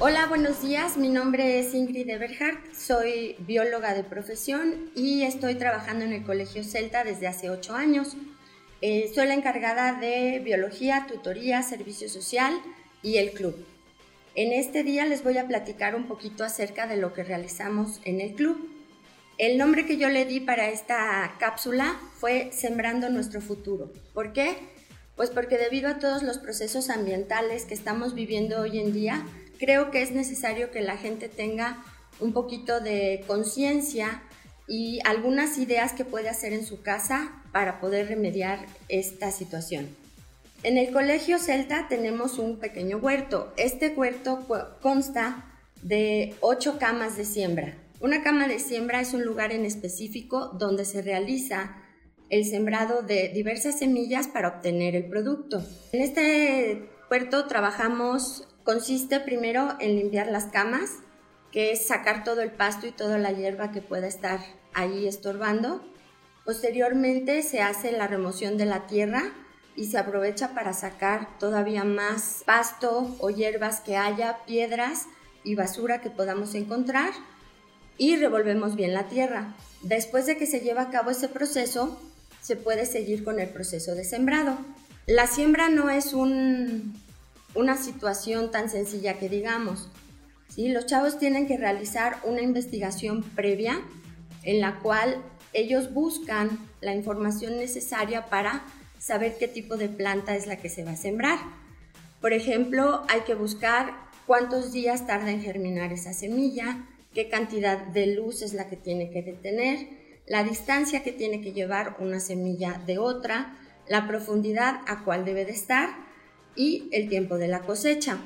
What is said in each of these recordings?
Hola, buenos días. Mi nombre es Ingrid Eberhardt. Soy bióloga de profesión y estoy trabajando en el Colegio Celta desde hace ocho años. Eh, soy la encargada de biología, tutoría, servicio social y el club. En este día les voy a platicar un poquito acerca de lo que realizamos en el club. El nombre que yo le di para esta cápsula fue Sembrando nuestro futuro. ¿Por qué? Pues porque debido a todos los procesos ambientales que estamos viviendo hoy en día, creo que es necesario que la gente tenga un poquito de conciencia y algunas ideas que puede hacer en su casa para poder remediar esta situación. En el Colegio Celta tenemos un pequeño huerto. Este huerto consta de ocho camas de siembra. Una cama de siembra es un lugar en específico donde se realiza el sembrado de diversas semillas para obtener el producto. En este huerto trabajamos Consiste primero en limpiar las camas, que es sacar todo el pasto y toda la hierba que pueda estar ahí estorbando. Posteriormente se hace la remoción de la tierra y se aprovecha para sacar todavía más pasto o hierbas que haya, piedras y basura que podamos encontrar y revolvemos bien la tierra. Después de que se lleva a cabo ese proceso, se puede seguir con el proceso de sembrado. La siembra no es un una situación tan sencilla que digamos. ¿sí? Los chavos tienen que realizar una investigación previa en la cual ellos buscan la información necesaria para saber qué tipo de planta es la que se va a sembrar. Por ejemplo, hay que buscar cuántos días tarda en germinar esa semilla, qué cantidad de luz es la que tiene que detener, la distancia que tiene que llevar una semilla de otra, la profundidad a cuál debe de estar y el tiempo de la cosecha.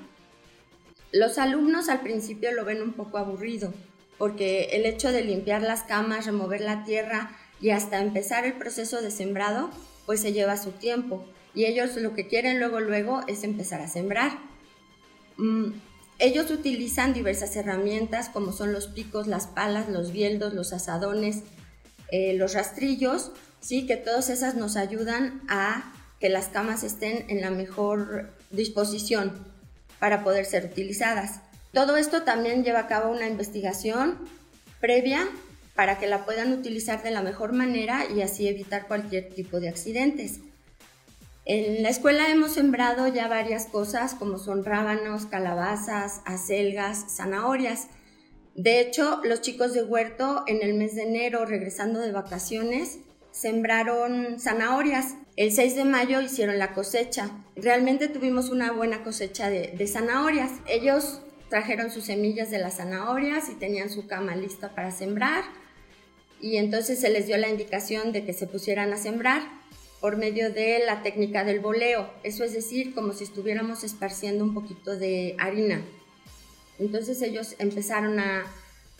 Los alumnos al principio lo ven un poco aburrido, porque el hecho de limpiar las camas, remover la tierra y hasta empezar el proceso de sembrado, pues se lleva su tiempo. Y ellos lo que quieren luego, luego es empezar a sembrar. Mm, ellos utilizan diversas herramientas como son los picos, las palas, los bieldos, los asadones, eh, los rastrillos, sí, que todas esas nos ayudan a que las camas estén en la mejor disposición para poder ser utilizadas. Todo esto también lleva a cabo una investigación previa para que la puedan utilizar de la mejor manera y así evitar cualquier tipo de accidentes. En la escuela hemos sembrado ya varias cosas como son rábanos, calabazas, acelgas, zanahorias. De hecho, los chicos de huerto en el mes de enero, regresando de vacaciones, sembraron zanahorias. El 6 de mayo hicieron la cosecha. Realmente tuvimos una buena cosecha de, zanahorias. Ellos trajeron sus semillas de las zanahorias y tenían su cama lista para sembrar. Y entonces se les dio la indicación de que se pusieran a sembrar por medio de la técnica del boleo. Eso es decir, como si estuviéramos esparciendo un poquito de harina. Entonces ellos empezaron a,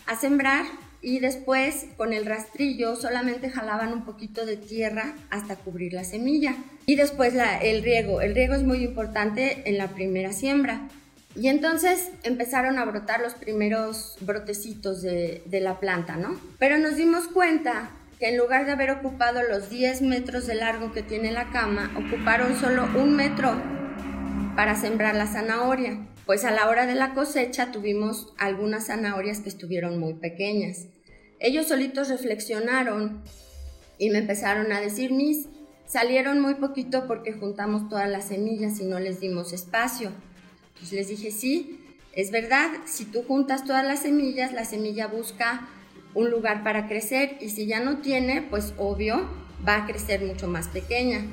a sembrar y después con el rastrillo solamente jalaban un poquito de tierra hasta cubrir la semilla. Y después el riego. El riego es muy importante en la primera siembra. Y entonces empezaron a brotar los primeros brotecitos de, la planta, ¿no? Pero nos dimos cuenta que en lugar de haber ocupado los 10 metros de largo que tiene la cama, ocuparon solo un metro para sembrar la zanahoria pues a la hora de la cosecha tuvimos algunas zanahorias que estuvieron muy pequeñas. Ellos solitos reflexionaron y me empezaron a decir, mis, salieron muy poquito porque juntamos todas las semillas y no les dimos espacio. Pues les dije, sí, es verdad, si tú juntas todas las semillas, la semilla busca un lugar para crecer y si ya no tiene, pues obvio, va a crecer mucho más pequeña.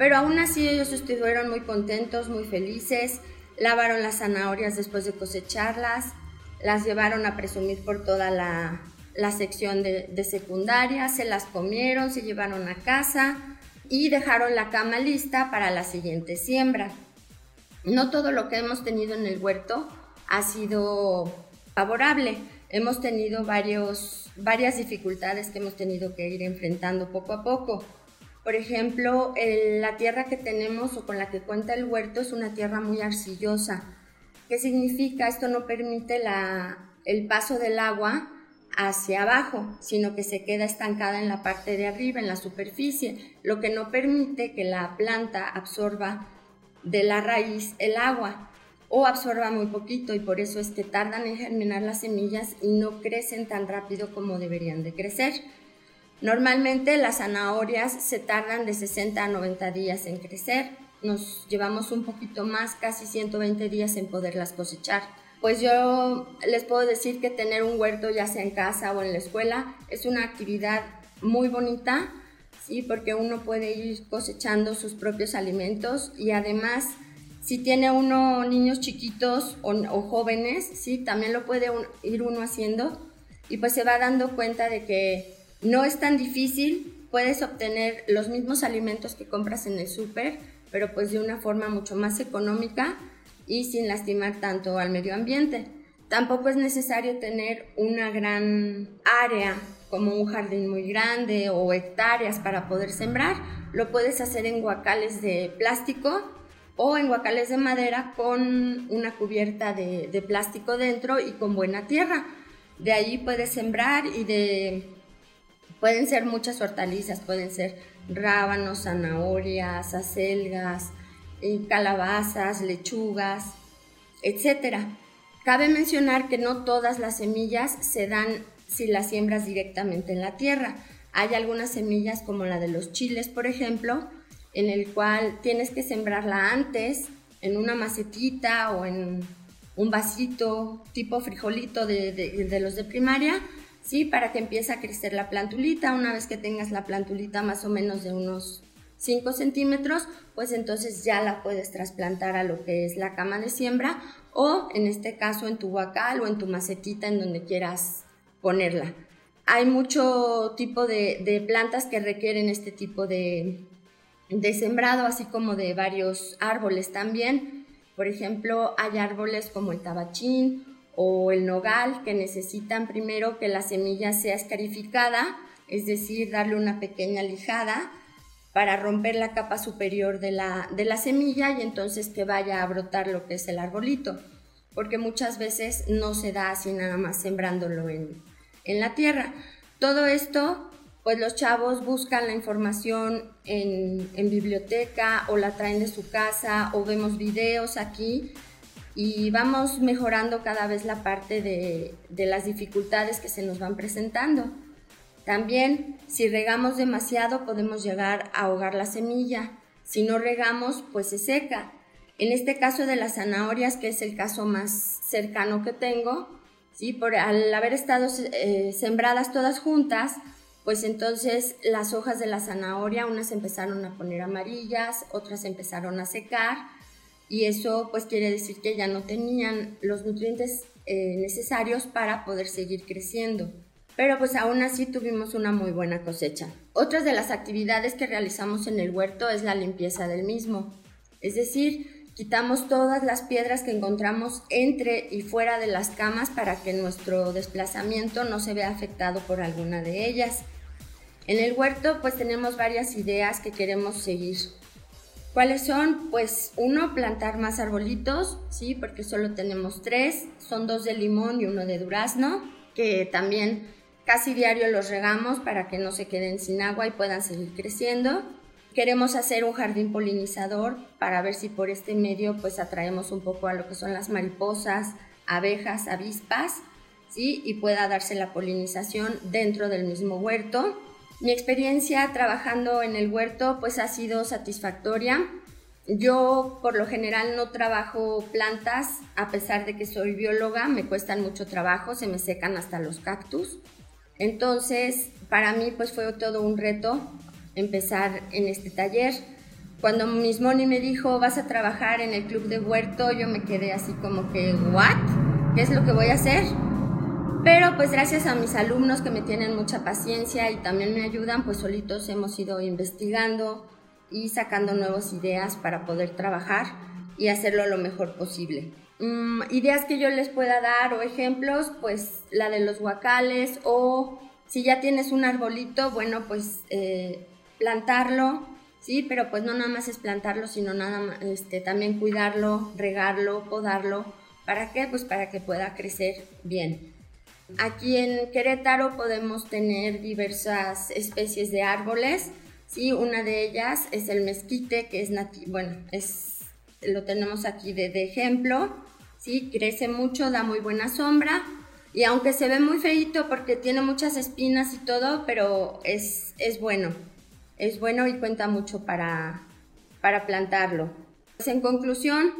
Pero aún así ellos estuvieron muy contentos, muy felices, lavaron las zanahorias después de cosecharlas, las llevaron a presumir por toda la, sección de, de, secundaria, se las comieron, se llevaron a casa y dejaron la cama lista para la siguiente siembra. No todo lo que hemos tenido en el huerto ha sido favorable. Hemos tenido varios, varias dificultades que hemos tenido que ir enfrentando poco a poco. Por ejemplo, la tierra que tenemos o con la que cuenta el huerto es una tierra muy arcillosa. ¿Qué significa? Esto no permite el paso del agua hacia abajo, sino que se queda estancada en la parte de arriba, en la superficie, lo que no permite que la planta absorba de la raíz el agua. o absorba muy poquito y por eso es que tardan en germinar las semillas y no crecen tan rápido como deberían de crecer. Normalmente las zanahorias se tardan de 60 a 90 días en crecer. Nos llevamos un poquito más, casi 120 días en poderlas cosechar. Pues yo les puedo decir que tener un huerto ya sea en casa o en la escuela es una actividad muy bonita, ¿sí? porque uno puede ir cosechando sus propios alimentos y además si tiene uno niños chiquitos o, jóvenes, ¿sí? también lo puede ir uno haciendo y pues se va dando cuenta de que no es tan difícil, puedes obtener los mismos alimentos que compras en el súper, pero pues de una forma mucho más económica y sin lastimar tanto al medio ambiente. Tampoco es necesario tener una gran área como un jardín muy grande o hectáreas para poder sembrar. Lo puedes hacer en guacales de plástico o en guacales de madera con una cubierta de, de plástico dentro y con buena tierra. De ahí puedes sembrar y de pueden ser muchas hortalizas, pueden ser rábanos, zanahorias, acelgas, calabazas, lechugas, etc. Cabe mencionar que no todas las semillas se dan si las siembras directamente en la tierra. Hay algunas semillas como la de los chiles, por ejemplo, en el cual tienes que sembrarla antes en una macetita o en un vasito tipo frijolito de, de los de primaria, ¿sí? Para que empiece a crecer la plantulita. Una vez que tengas la plantulita más o menos de unos 5 centímetros, pues entonces ya la puedes trasplantar a lo que es la cama de siembra o en este caso en tu huacal o en tu macetita en donde quieras ponerla. Hay mucho tipo de, plantas que requieren este tipo de, de sembrado, así como de varios árboles también. Por ejemplo, hay árboles como el tabachín o el nogal que necesitan primero que la semilla sea escarificada, es decir, darle una pequeña lijada para romper la capa superior de la, de la semilla y entonces que vaya a brotar lo que es el arbolito, porque muchas veces no se da así nada más sembrándolo en, en la tierra. Todo esto, pues los chavos buscan la información en, en, biblioteca o la traen de su casa o vemos videos aquí y vamos mejorando cada vez la parte de, las dificultades que se nos van presentando. También, si regamos demasiado, podemos llegar a ahogar la semilla. Si no regamos, pues se seca. En este caso de las zanahorias, que es el caso más cercano que tengo, ¿sí? Por, al haber estado eh, sembradas todas juntas, pues entonces las hojas de la zanahoria, unas empezaron a poner amarillas, otras empezaron a secar, y eso pues quiere decir que ya no tenían los nutrientes eh, necesarios para poder seguir creciendo pero pues aún así tuvimos una muy buena cosecha. Otras de las actividades que realizamos en el huerto es la limpieza del mismo, es decir, quitamos todas las piedras que encontramos entre y fuera de las camas para que nuestro desplazamiento no se vea afectado por alguna de ellas. En el huerto pues tenemos varias ideas que queremos seguir. ¿Cuáles son? Pues uno, plantar más arbolitos, sí, porque solo tenemos tres, son dos de limón y uno de durazno, que también Casi diario los regamos para que no se queden sin agua y puedan seguir creciendo. Queremos hacer un jardín polinizador para ver si por este medio pues atraemos un poco a lo que son las mariposas, abejas, avispas, ¿sí? Y pueda darse la polinización dentro del mismo huerto. Mi experiencia trabajando en el huerto pues ha sido satisfactoria. Yo por lo general no trabajo plantas, a pesar de que soy bióloga, me cuestan mucho trabajo, se me secan hasta los cactus. Entonces, para mí pues fue todo un reto empezar en este taller. Cuando Miss Moni me dijo, vas a trabajar en el club de huerto, yo me quedé así como que, ¿what? ¿Qué es lo que voy a hacer? Pero pues gracias a mis alumnos que me tienen mucha paciencia y también me ayudan, pues solitos hemos ido investigando y sacando nuevas ideas para poder trabajar y hacerlo lo mejor posible. Mm, ideas que yo les pueda dar o ejemplos, pues la de los guacales o si ya tienes un arbolito, bueno, pues eh, plantarlo, sí, pero pues no nada más es plantarlo, sino nada este, también cuidarlo, regarlo, podarlo. ¿Para qué? Pues para que pueda crecer bien. Aquí en Querétaro podemos tener diversas especies de árboles, sí, una de ellas es el mezquite, que es nativo, bueno, es lo tenemos aquí de, ejemplo, ¿sí? Crece mucho, da muy buena sombra y aunque se ve muy feito porque tiene muchas espinas y todo, pero es, es bueno, es bueno y cuenta mucho para, para plantarlo. Pues en conclusión,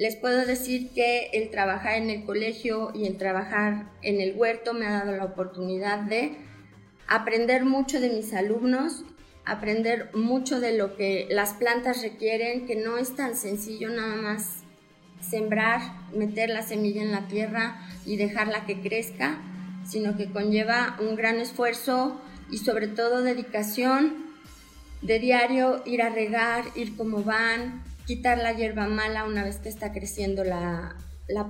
les puedo decir que el trabajar en el colegio y el trabajar en el huerto me ha dado la oportunidad de aprender mucho de mis alumnos, aprender mucho de lo que las plantas requieren, que no es tan sencillo nada más sembrar, meter la semilla en la tierra y dejarla que crezca, sino que conlleva un gran esfuerzo y sobre todo dedicación de diario, ir a regar, ir como van, quitar la hierba mala una vez que está creciendo la,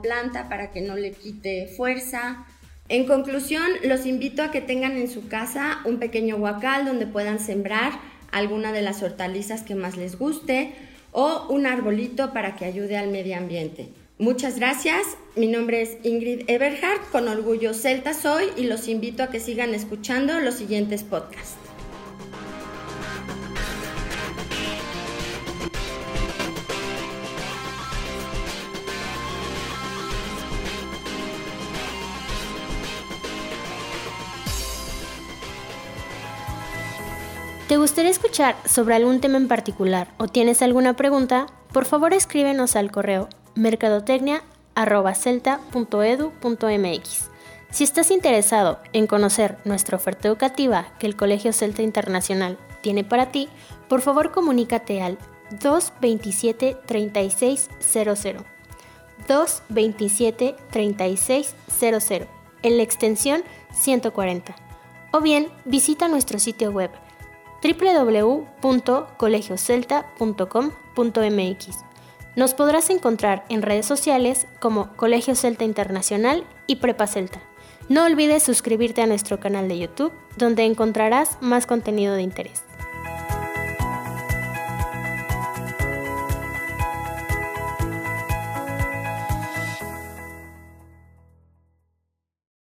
planta para que no le quite fuerza. En conclusión, los invito a que tengan en su casa un pequeño huacal donde puedan sembrar alguna de las hortalizas que más les guste o un arbolito para que ayude al medio ambiente. Muchas gracias, mi nombre es Ingrid Eberhardt, con orgullo celta soy y los invito a que sigan escuchando los siguientes podcasts. ¿Te gustaría escuchar sobre algún tema en particular o tienes alguna pregunta? Por favor escríbenos al correo mercadotecnia.celta.edu.mx. Si estás interesado en conocer nuestra oferta educativa que el Colegio Celta Internacional tiene para ti, por favor comunícate al 227 3600. 227 3600 en la extensión 140. O bien visita nuestro sitio web www.colegiocelta.com.mx. Nos podrás encontrar en redes sociales como Colegio Celta Internacional y Prepa Celta. No olvides suscribirte a nuestro canal de YouTube, donde encontrarás más contenido de interés.